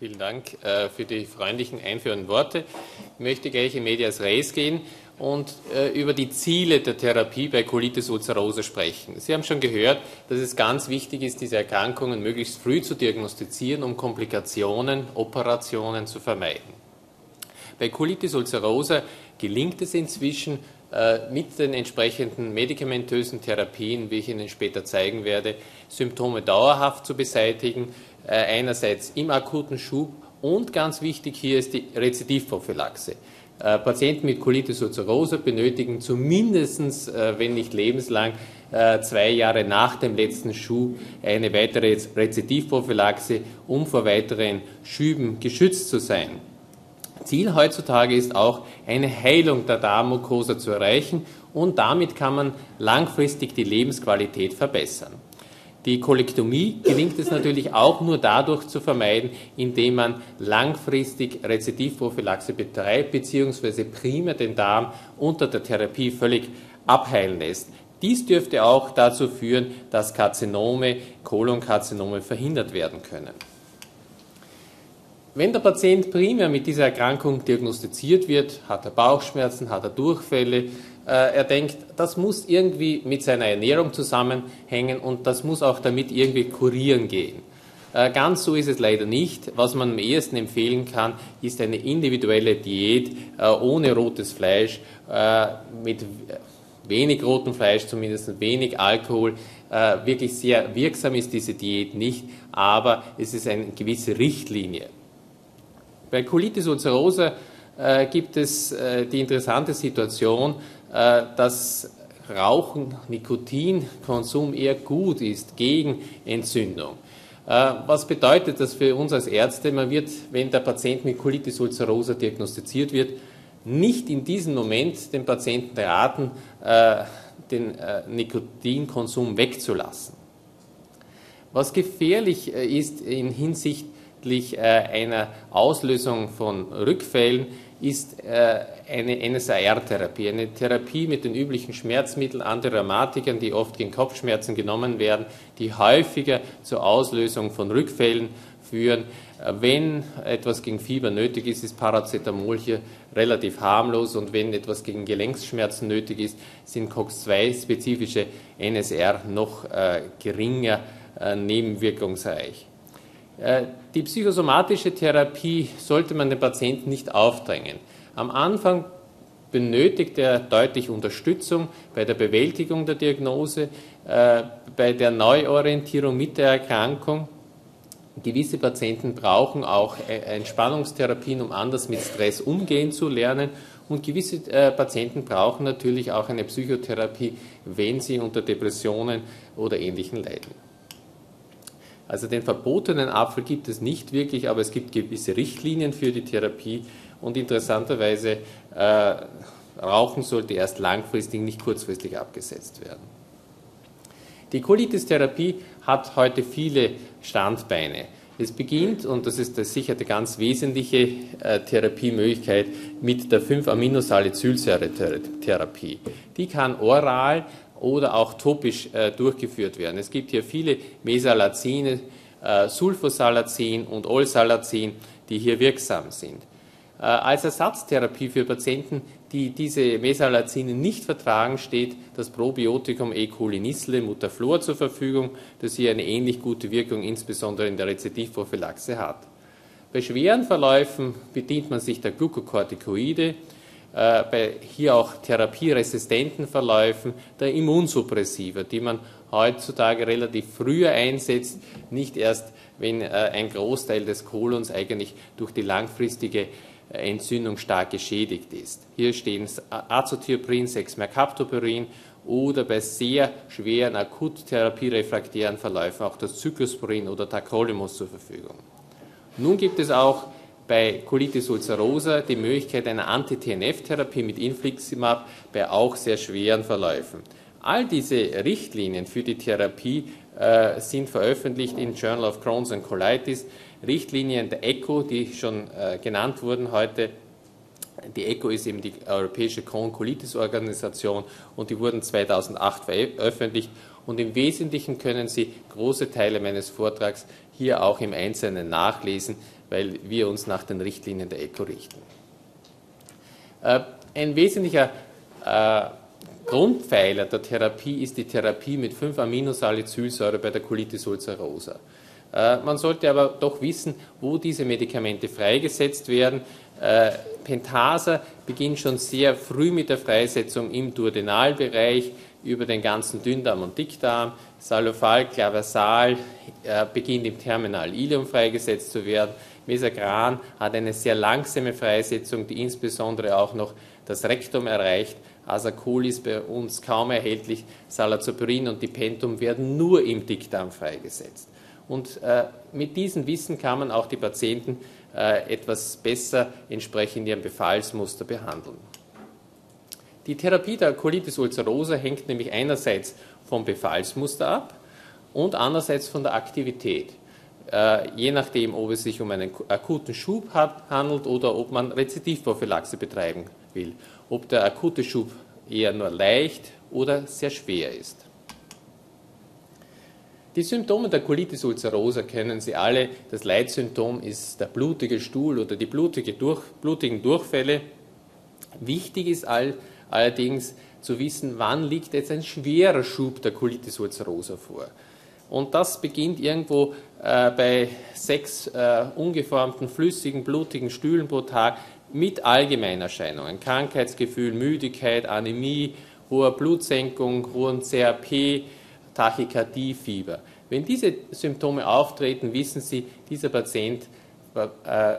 Vielen Dank äh, für die freundlichen einführenden Worte. Ich möchte gleich in Medias Res gehen und äh, über die Ziele der Therapie bei Colitis ulcerosa sprechen. Sie haben schon gehört, dass es ganz wichtig ist, diese Erkrankungen möglichst früh zu diagnostizieren, um Komplikationen, Operationen zu vermeiden. Bei Colitis ulcerosa gelingt es inzwischen, äh, mit den entsprechenden medikamentösen Therapien, wie ich Ihnen später zeigen werde, Symptome dauerhaft zu beseitigen, einerseits im akuten Schub und ganz wichtig hier ist die Rezidivprophylaxe. Äh, Patienten mit Colitis ulcerosa benötigen zumindest, wenn nicht lebenslang, zwei Jahre nach dem letzten Schub eine weitere Rezidivprophylaxe, um vor weiteren Schüben geschützt zu sein. Ziel heutzutage ist auch, eine Heilung der Darmmucosa zu erreichen und damit kann man langfristig die Lebensqualität verbessern. Die Kolektomie gelingt es natürlich auch nur dadurch zu vermeiden, indem man langfristig Rezidivprophylaxe betreibt, beziehungsweise primär den Darm unter der Therapie völlig abheilen lässt. Dies dürfte auch dazu führen, dass Karzinome, Kolonkarzinome verhindert werden können. Wenn der Patient primär mit dieser Erkrankung diagnostiziert wird, hat er Bauchschmerzen, hat er Durchfälle, äh, er denkt, das muss irgendwie mit seiner Ernährung zusammenhängen und das muss auch damit irgendwie kurieren gehen. Äh, ganz so ist es leider nicht. Was man am ehesten empfehlen kann, ist eine individuelle Diät äh, ohne rotes Fleisch, mit wenig rotem Fleisch, zumindest wenig Alkohol. Wirklich sehr wirksam ist diese Diät nicht, aber es ist eine gewisse Richtlinie. Bei Colitis ulcerosa äh, gibt es äh, die interessante Situation, äh, dass Rauchen, Nikotinkonsum eher gut ist gegen Entzündung. Äh, was bedeutet das für uns als Ärzte? Man wird, wenn der Patient mit Colitis ulcerosa diagnostiziert wird, nicht in diesem Moment den Patienten raten, äh, den äh, Nikotinkonsum wegzulassen. Was gefährlich ist in Hinsicht hinsichtlich äh, einer Auslösung von Rückfällen ist äh, eine NSAR-Therapie, eine Therapie mit den üblichen Schmerzmitteln, Antirheumatikern, die oft gegen Kopfschmerzen genommen werden, die häufiger zur Auslösung von Rückfällen führen. Äh, wenn etwas gegen Fieber nötig ist, ist Paracetamol hier relativ harmlos und wenn etwas gegen Gelenksschmerzen nötig ist, sind COX-2-spezifische NSR noch geringer nebenwirkungsreich. Äh, die psychosomatische Therapie sollte man den Patienten nicht aufdrängen. Am Anfang benötigt er deutlich Unterstützung bei der Bewältigung der Diagnose, äh, bei der Neuorientierung mit der Erkrankung. Gewisse Patienten brauchen auch äh, Entspannungstherapien, um anders mit Stress umgehen zu lernen. Und gewisse Patienten brauchen natürlich auch eine Psychotherapie, wenn sie unter Depressionen oder Ähnlichem leiden. Also den verbotenen Apfel gibt es nicht wirklich, aber es gibt gewisse Richtlinien für die Therapie und interessanterweise äh, Rauchen sollte erst langfristig, nicht kurzfristig abgesetzt werden. Die Colitis-Therapie hat heute viele Standbeine. Es beginnt, und das ist sicher die ganz wesentliche äh, Therapiemöglichkeit, mit der 5-Aminosalicylsäure-Therapie. Die kann oral oder auch topisch äh, durchgeführt werden. Es gibt hier viele Mesalazine, äh, Sulfosalazin und Olsalazin, die hier wirksam sind. Äh, als Ersatztherapie für Patienten, die diese Mesalazine nicht vertragen, steht das Probiotikum E. coli Nissle Mutaflor zur Verfügung, das hier eine ähnlich gute Wirkung insbesondere in der Rezidivprophylaxe hat. Bei schweren Verläufen bedient man sich der Glukokortikoide, bei hier auch therapieresistenten Verläufen der Immunsuppressiva, die man heutzutage relativ früher einsetzt, nicht erst, wenn äh, ein Großteil des Kolons eigentlich durch die langfristige äh, Entzündung stark geschädigt ist. Hier stehen Azotioprin, 6-Mercaptopurin oder bei sehr schweren akut therapierefraktären Verläufen auch das Cyclosporin oder Tacrolimus zur Verfügung. Nun gibt es auch bei Colitis ulcerosa die Möglichkeit einer Anti-TNF-Therapie mit Infliximab bei auch sehr schweren Verläufen. All diese Richtlinien für die Therapie äh, sind veröffentlicht im Journal of Crohn's and Colitis. Richtlinien der ECHO, die schon äh, genannt wurden heute. Die ECHO ist eben die Europäische Crohn-Colitis-Organisation und die wurden 2008 veröffentlicht. Und im Wesentlichen können Sie große Teile meines Vortrags hier auch im Einzelnen nachlesen, weil wir uns nach den Richtlinien der ECO richten. Äh, ein wesentlicher äh, Grundpfeiler der Therapie ist die Therapie mit 5-Aminosalicylsäure bei der Colitis ulcerosa. Äh, man sollte aber doch wissen, wo diese Medikamente freigesetzt werden. Äh, Pentasa beginnt schon sehr früh mit der Freisetzung im Duodenalbereich über den ganzen Dünndarm und Dickdarm. Salofal, Clavasal äh, beginnt im Terminal Ilium freigesetzt zu werden. Mesagran hat eine sehr langsame Freisetzung, die insbesondere auch noch das Rektum erreicht. Asacol ist bei uns kaum erhältlich. Salazoperin und Dipentum werden nur im Dickdarm freigesetzt. Und äh, mit diesem Wissen kann man auch die Patienten etwas besser entsprechend ihrem Befallsmuster behandeln. Die Therapie der Colitis ulcerosa hängt nämlich einerseits vom Befallsmuster ab und andererseits von der Aktivität. Äh, je nachdem, ob es sich um einen akuten Schub handelt oder ob man Rezidivprophylaxe betreiben will. Ob der akute Schub eher nur leicht oder sehr schwer ist. Die Symptome der Colitis ulcerosa kennen Sie alle. Das Leitsymptom ist der blutige Stuhl oder die blutige Durch, blutigen Durchfälle. Wichtig ist all, allerdings zu wissen, wann liegt jetzt ein schwerer Schub der Colitis ulcerosa vor. Und das beginnt irgendwo äh, bei sechs äh, ungeformten, flüssigen, blutigen Stühlen pro Tag mit Allgemeinerscheinungen. Krankheitsgefühl, Müdigkeit, Anämie, hoher Blutsenkung, hohen CRP, Tachykardie, Fieber. Wenn diese Symptome auftreten, wissen Sie, dieser Patient äh,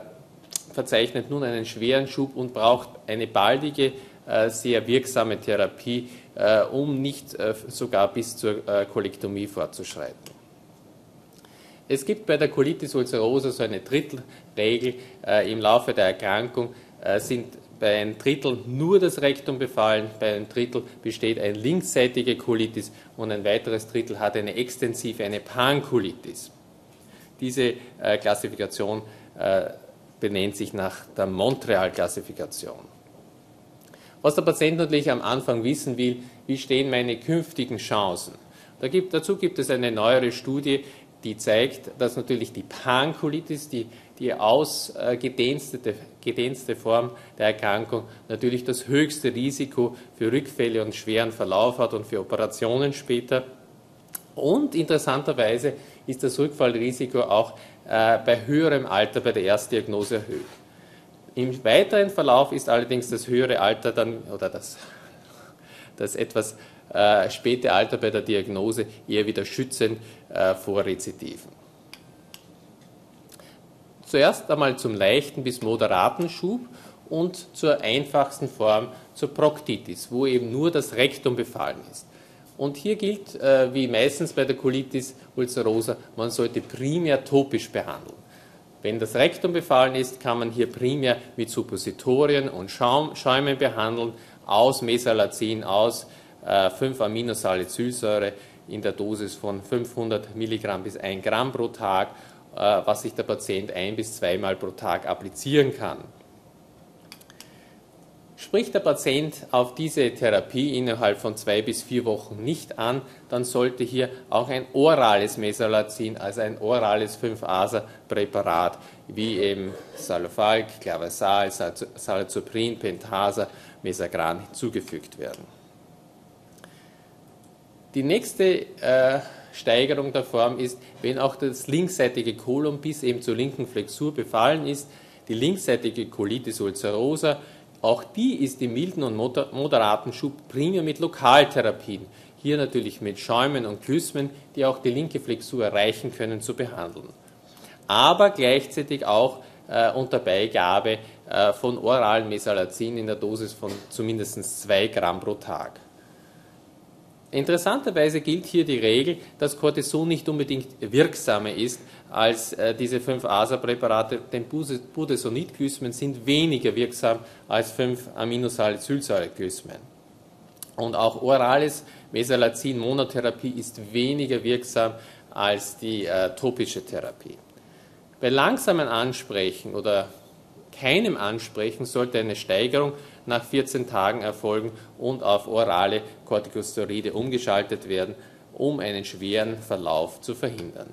verzeichnet nun einen schweren Schub und braucht eine baldige, äh, sehr wirksame Therapie, äh, um nicht sogar bis zur Kolektomie fortzuschreiten. Es gibt bei der Colitis ulcerosa so eine Drittelregel. Im Laufe der Erkrankung sind bei einem Drittel nur das Rektum befallen, bei einem Drittel besteht eine linksseitige Colitis und ein weiteres Drittel hat eine extensive, eine Pancolitis. Diese äh, Klassifikation äh, benennt sich nach der Montreal-Klassifikation. Was der Patient natürlich am Anfang wissen will, wie stehen meine künftigen Chancen? Da gibt, dazu gibt es eine neuere Studie, die zeigt, dass natürlich die Pancolitis, die die ausgedehnste Form der Erkrankung natürlich das höchste Risiko für Rückfälle und schweren Verlauf hat und für Operationen später. Und interessanterweise ist das Rückfallrisiko auch äh, bei höherem Alter bei der Erstdiagnose erhöht. Im weiteren Verlauf ist allerdings das höhere Alter dann oder das, das etwas äh, späte Alter bei der Diagnose eher wieder schützend äh, vor Rezidiven. Zuerst einmal zum leichten bis moderaten Schub und zur einfachsten Form zur Proktitis, wo eben nur das Rektum befallen ist. Und hier gilt, äh, wie meistens bei der Colitis ulcerosa, man sollte primär topisch behandeln. Wenn das Rektum befallen ist, kann man hier primär mit Suppositorien und Schäumen behandeln, aus Mesalazin, aus 5-Aminosalicylsäure in der Dosis von 500 Milligramm bis 1 Gramm pro Tag äh, was sich der Patient ein- bis zweimal pro Tag applizieren kann. Spricht der Patient auf diese Therapie innerhalb von zwei bis vier Wochen nicht an, dann sollte hier auch ein orales Mesalazin, also ein orales 5-Asa-Präparat, wie eben Salofalk, Clavasal, Salazoprin, Pentasa, Mesagran hinzugefügt werden. Die nächste äh, Steigerung der Form ist, wenn auch das linksseitige Kolon bis eben zur linken Flexur befallen ist, die linksseitige Colitis ulcerosa, auch die ist im milden und moderaten Schub primär mit Lokaltherapien, hier natürlich mit Schäumen und Klysmen, die auch die linke Flexur erreichen können, zu behandeln. Aber gleichzeitig auch äh, unter Beigabe äh, von oralen Mesalazin in der Dosis von zumindest 2 Gramm pro Tag. Interessanterweise gilt hier die Regel, dass Cortison nicht unbedingt wirksamer ist als äh, diese 5-ASA-Präparate, denn Budesonid-Glychmen sind weniger wirksam als 5-Aminosalicylsäure-Glychmen. Und auch orales Mesalazin-Monotherapie ist weniger wirksam als die äh, topische Therapie. Bei langsamen Ansprechen oder keinem Ansprechen sollte eine Steigerung nach 14 Tagen erfolgen und auf orale Corticosteroide umgeschaltet werden, um einen schweren Verlauf zu verhindern.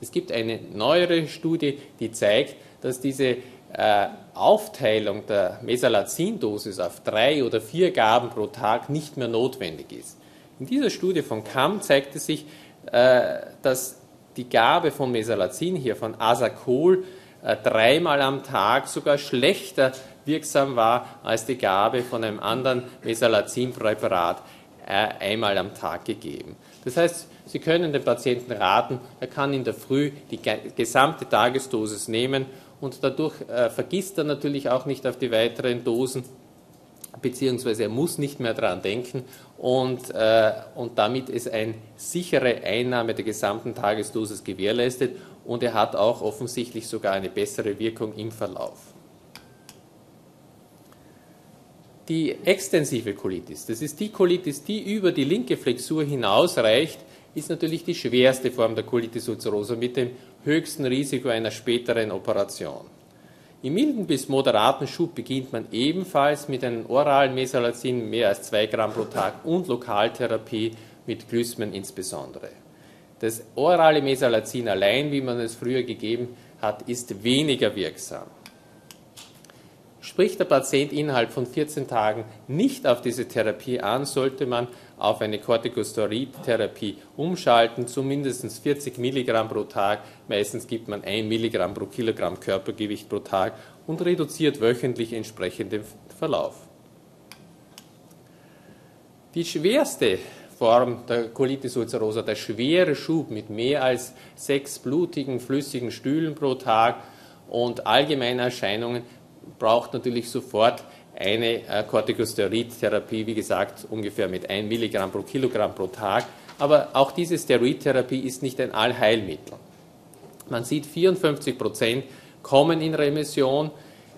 Es gibt eine neuere Studie, die zeigt, dass diese äh, Aufteilung der Mesalazin-Dosis auf drei oder vier Gaben pro Tag nicht mehr notwendig ist. In dieser Studie von Kamm zeigte sich, äh, dass die Gabe von Mesalazin hier, von Asacol, äh, dreimal am Tag sogar schlechter wirksam war als die Gabe von einem anderen Mesalazin-Präparat einmal am Tag gegeben. Das heißt, Sie können dem Patienten raten, er kann in der Früh die gesamte Tagesdosis nehmen und dadurch äh, vergisst er natürlich auch nicht auf die weiteren Dosen, beziehungsweise er muss nicht mehr daran denken und, äh, und damit ist eine sichere Einnahme der gesamten Tagesdosis gewährleistet und er hat auch offensichtlich sogar eine bessere Wirkung im Verlauf. Die extensive Colitis, das ist die Colitis, die über die linke Flexur hinausreicht, ist natürlich die schwerste Form der Colitis ulcerosa mit dem höchsten Risiko einer späteren Operation. Im milden bis moderaten Schub beginnt man ebenfalls mit einem oralen Mesalazin mehr als 2 Gramm pro Tag und Lokaltherapie mit Glysmen insbesondere. Das orale Mesalazin allein, wie man es früher gegeben hat, ist weniger wirksam. Spricht der Patient innerhalb von 14 Tagen nicht auf diese Therapie an, sollte man auf eine Corticosteroid-Therapie umschalten, zu mindestens 40 Milligramm pro Tag. Meistens gibt man 1 Milligramm pro Kilogramm Körpergewicht pro Tag und reduziert wöchentlich entsprechend den Verlauf. Die schwerste Form der Colitis ulcerosa, der schwere Schub mit mehr als sechs blutigen, flüssigen Stühlen pro Tag und allgemeine Erscheinungen, braucht natürlich sofort eine äh, Corticosteroid-Therapie, wie gesagt, ungefähr mit 1 Milligramm pro Kilogramm pro Tag. Aber auch diese Steroidtherapie ist nicht ein Allheilmittel. Man sieht, 54 Prozent kommen in Remission,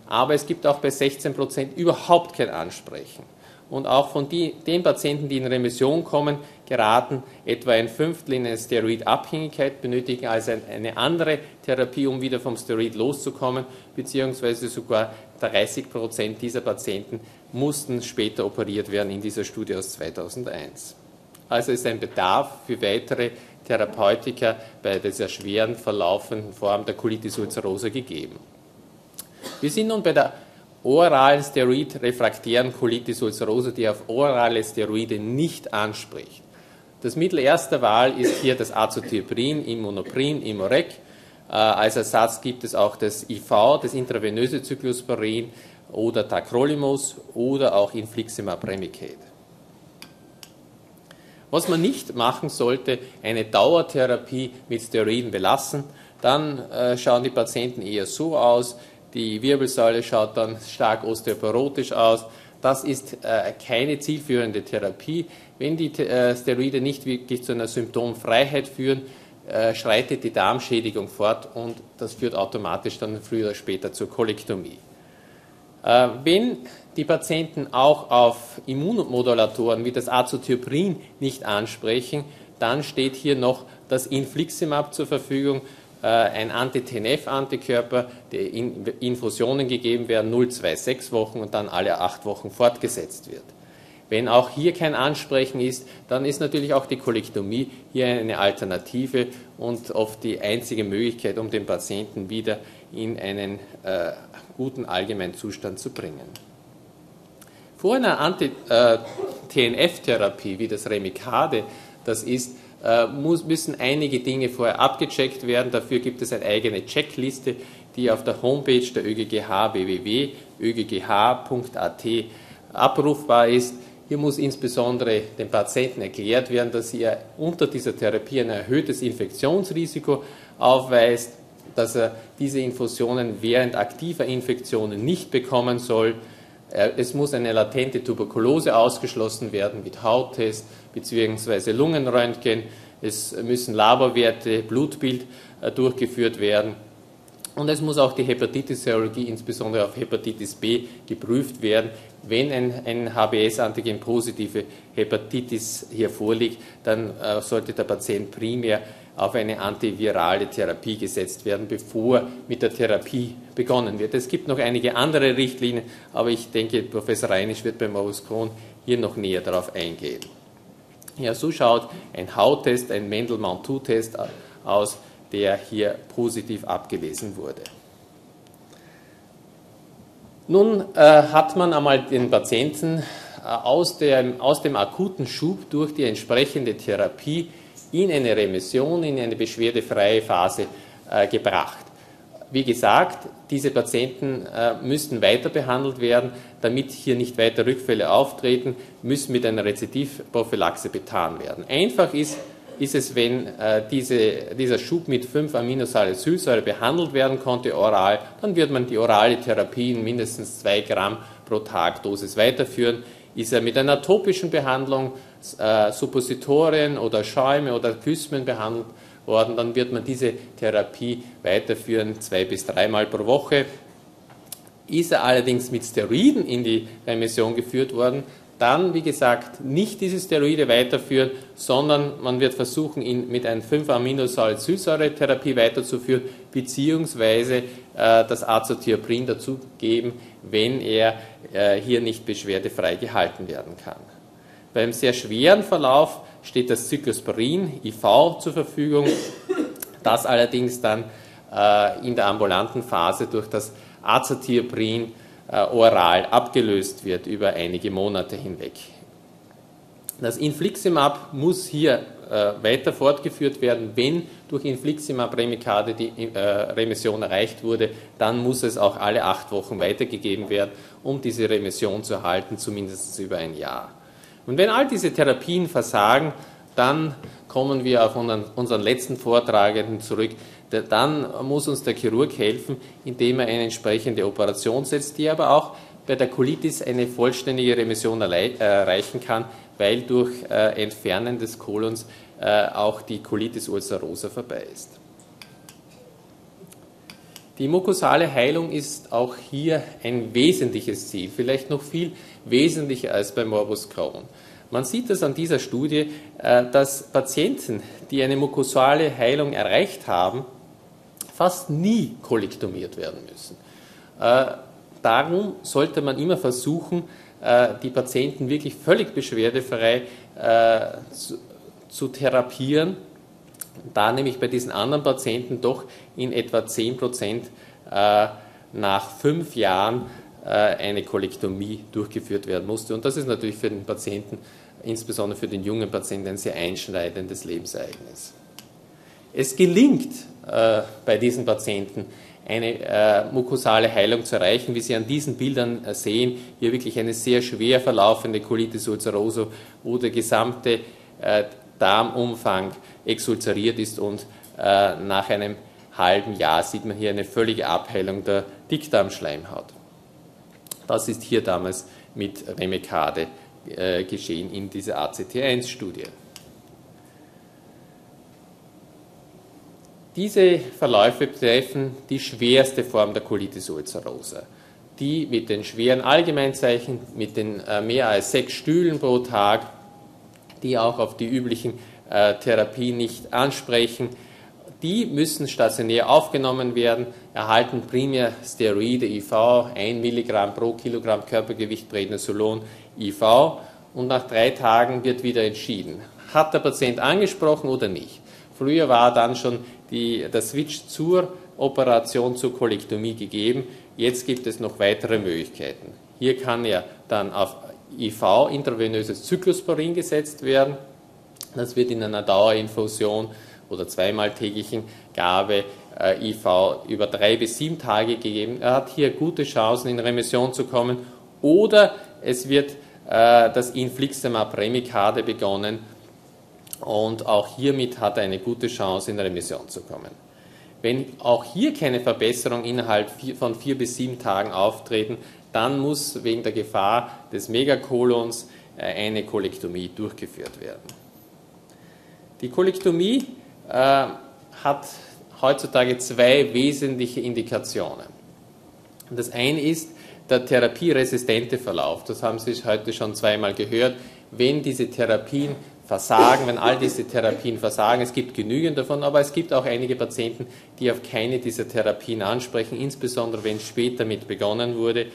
aber es gibt auch bei 16 Prozent überhaupt kein Ansprechen und auch von die, den Patienten, die in Remission kommen, geraten, etwa ein Fünftel in eine Steroidabhängigkeit, benötigen also eine andere Therapie, um wieder vom Steroid loszukommen, beziehungsweise sogar 30 Prozent dieser Patienten mussten später operiert werden in dieser Studie aus 2001. Also ist ein Bedarf für weitere Therapeutika bei dieser schweren verlaufenden Form der Colitis ulcerosa gegeben. Wir sind nun bei der oralen Steroid-refraktären Colitis ulcerosa, die auf orale Steroide nicht anspricht. Das Mittel erster Wahl ist hier das Azotioprin, Immunoprin, Imorec. Äh, als Ersatz gibt es auch das IV, das intravenöse Cyclosporin oder Tacrolimus oder auch Infliximab Remicade. Was man nicht machen sollte, eine Dauertherapie mit Steroiden belassen, dann äh, schauen die Patienten eher so aus, die Wirbelsäule schaut dann stark osteoporotisch aus. Das ist äh, keine zielführende Therapie. Wenn die äh, Steroide nicht wirklich zu einer Symptomfreiheit führen, äh, schreitet die Darmschädigung fort und das führt automatisch dann früher oder später zur Kolektomie. Wenn die Patienten auch auf Immunmodulatoren wie das Azotioprin nicht ansprechen, dann steht hier noch das Infliximab zur Verfügung. Äh, ein Anti-TNF-Antikörper, der in Infusionen gegeben werden, 0,26 Wochen und dann alle acht Wochen fortgesetzt wird. Wenn auch hier kein Ansprechen ist, dann ist natürlich auch die Kolektomie hier eine Alternative und oft die einzige Möglichkeit, um den Patienten wieder in einen äh, guten Allgemeinzustand zu bringen. Vor einer Anti-TNF-Therapie äh, wie das Remicade, das ist muss, müssen einige Dinge vorher abgecheckt werden. Dafür gibt es eine eigene Checkliste, die auf der Homepage der ÖGGH www.öggh.at abrufbar ist. Hier muss insbesondere den Patienten erklärt werden, dass er unter dieser Therapie ein erhöhtes Infektionsrisiko aufweist, dass er diese Infusionen während aktiver Infektionen nicht bekommen soll. Äh, es muss eine latente Tuberkulose ausgeschlossen werden mit Hauttest bzw. Lungenröntgen. Es müssen Laborwerte, Blutbild äh, durchgeführt werden. Und es muss auch die Hepatitis-Serologie, insbesondere auf Hepatitis B, geprüft werden. Wenn ein, ein HBS-Antigen-positive Hepatitis hier vorliegt, dann äh, sollte der Patient primär auf eine antivirale Therapie gesetzt werden, bevor mit der Therapie begonnen wird. Es gibt noch einige andere Richtlinien, aber ich denke, Professor Reinisch wird beim Maus Crohn hier noch näher darauf eingehen. Ja, so schaut ein Hauttest, ein Mendel-Mantoux-Test aus, der hier positiv abgelesen wurde. Nun äh, hat man einmal den Patienten äh, aus, dem, aus dem akuten Schub durch die entsprechende Therapie in eine Remission, in eine beschwerdefreie Phase äh, gebracht. Wie gesagt, diese Patienten äh, müssten weiter behandelt werden, damit hier nicht weiter Rückfälle auftreten, müssen mit einer Rezidivprophylaxe betan werden. Einfach ist, ist es, wenn äh, diese, dieser Schub mit 5-Aminosalicylsäure behandelt werden konnte, oral, dann wird man die orale Therapie in mindestens 2 Gramm pro Tag Dosis weiterführen. Ist er mit einer topischen Behandlung, äh, Suppositorien oder Schäume oder Kysmen behandelt worden, dann wird man diese Therapie weiterführen, zwei bis dreimal pro Woche. Ist er allerdings mit Steroiden in die Remission geführt worden, dann, wie gesagt, nicht diese Steroide weiterführen, sondern man wird versuchen, ihn mit einer 5-Aminosalicylsäure-Therapie weiterzuführen, beziehungsweise äh, das Azotioprin dazugeben, wenn er äh, hier nicht beschwerdefrei gehalten werden kann. Beim sehr schweren Verlauf steht das Cyclosporin IV zur Verfügung, das allerdings dann äh, in der ambulanten Phase durch das Azotioprin äh, oral abgelöst wird über einige Monate hinweg. Das Infliximab muss hier äh, weiter fortgeführt werden. Wenn durch Infliximab Remicade die äh, Remission erreicht wurde, dann muss es auch alle acht Wochen weitergegeben werden, um diese Remission zu erhalten, zumindest über ein Jahr. Und wenn all diese Therapien versagen, dann kommen wir auf unseren, letzten Vortragenden zurück, dann muss uns der Chirurg helfen, indem er eine entsprechende Operation setzt, die aber auch bei der Colitis eine vollständige Remission erreichen kann, weil durch äh, Entfernen des Kolons äh, auch die Colitis ulcerosa vorbei ist. Die mukosale Heilung ist auch hier ein wesentliches Ziel, vielleicht noch viel wesentlicher als bei Morbus Crohn. Man sieht es an dieser Studie, äh, dass Patienten, die eine mukosale Heilung erreicht haben, fast nie kolektomiert werden müssen. Äh, darum sollte man immer versuchen, äh, die Patienten wirklich völlig beschwerdefrei zu, therapieren, da nämlich bei diesen anderen Patienten doch in etwa 10 Prozent nach fünf Jahren äh, eine Kolektomie durchgeführt werden musste. Und das ist natürlich für den Patienten, insbesondere für den jungen Patienten, ein sehr einschneidendes Lebensereignis. Es gelingt äh, bei diesen Patienten, eine äh, mukosale Heilung zu erreichen, wie Sie an diesen Bildern äh, sehen. Hier wirklich eine sehr schwer verlaufende Colitis ulcerosa, wo der gesamte äh, Darmumfang exulzeriert ist und äh, nach einem halben Jahr sieht man hier eine völlige Abheilung der Dickdarmschleimhaut. Das ist hier damals mit Remekade äh, geschehen in dieser ACT1-Studie. Diese Verläufe betreffen die schwerste Form der Colitis ulcerosa, die mit den schweren Allgemeinzeichen, mit den äh, mehr als sechs Stühlen pro Tag, die auch auf die üblichen äh, Therapien nicht ansprechen, die müssen stationär aufgenommen werden, erhalten primär Steroide IV, 1 Milligramm pro Kilogramm Körpergewicht Prednisolon IV und nach drei Tagen wird wieder entschieden, hat der Patient angesprochen oder nicht. Früher war dann schon die, der Switch zur Operation zur Kolektomie gegeben, jetzt gibt es noch weitere Möglichkeiten. Hier kann er dann auf IV, intravenöses Zyklosporin, gesetzt werden. Das wird in einer Dauerinfusion oder zweimal täglichen Gabe äh, IV über drei bis sieben Tage gegeben. Er hat hier gute Chancen, in Remission zu kommen. Oder es wird äh, das Infliximab Remicade begonnen und auch hiermit hat er eine gute Chance, in Remission zu kommen. Wenn auch hier keine Verbesserung innerhalb von vier bis sieben Tagen auftreten, dann muss wegen der Gefahr des Megakolons äh, eine Kolektomie durchgeführt werden. Die Kolektomie äh, hat heutzutage zwei wesentliche Indikationen. Das eine ist der therapieresistente Verlauf. Das haben Sie heute schon zweimal gehört. Wenn diese Therapien versagen, wenn all diese Therapien versagen, es gibt genügend davon, aber es gibt auch einige Patienten, die auf keine dieser Therapien ansprechen, insbesondere wenn später mit begonnen wurde,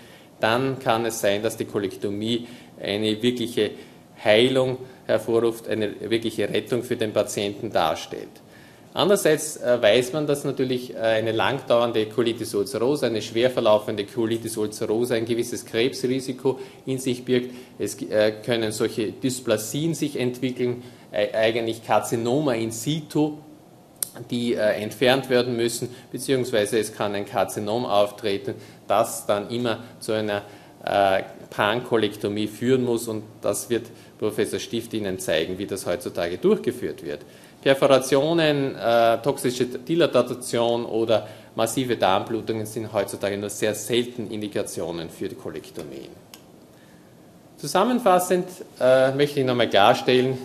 dann kann es sein, dass die Kolektomie eine wirkliche Heilung hervorruft, eine wirkliche Rettung für den Patienten darstellt. Andererseits äh, weiß man, dass natürlich äh, eine langdauernde Colitis ulcerosa, eine schwer verlaufende Colitis ulcerosa ein gewisses Krebsrisiko in sich birgt. Es äh, können solche Dysplasien sich entwickeln, eigentlich Karzinoma in situ, die entfernt werden müssen, beziehungsweise es kann ein Karzinom auftreten, das dann immer zu einer Pankolektomie führen muss und das wird Professor Stift Ihnen zeigen, wie das heutzutage durchgeführt wird. Perforationen, äh, toxische Dilatation oder massive Darmblutungen sind heutzutage nur sehr selten Indikationen für die Kolektomien. Zusammenfassend äh, möchte ich nochmal klarstellen,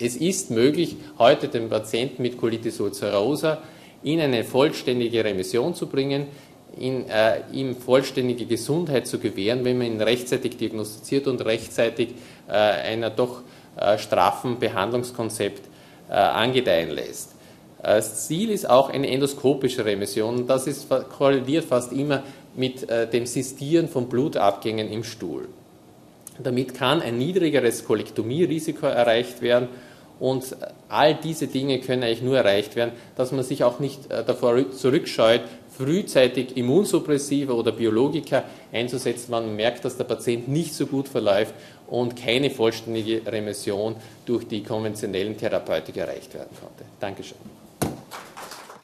es ist möglich, heute den Patienten mit Colitis ulcerosa in eine vollständige Remission zu bringen, in, äh, ihm vollständige Gesundheit zu gewähren, wenn man ihn rechtzeitig diagnostiziert und rechtzeitig äh, einer doch äh, straffen Behandlungskonzept äh, angedeihen lässt. Äh, das Ziel ist auch eine endoskopische Remission. Das ist, korreliert fast immer mit äh, dem Sistieren von Blutabgängen im Stuhl. Damit kann ein niedrigeres Kolektomierisiko erreicht werden und all diese Dinge können eigentlich nur erreicht werden, dass man sich auch nicht davor zurückscheut, frühzeitig Immunsuppressiva oder Biologika einzusetzen, wenn man merkt, dass der Patient nicht so gut verläuft und keine vollständige Remission durch die konventionellen Therapeutika erreicht werden konnte. Dankeschön.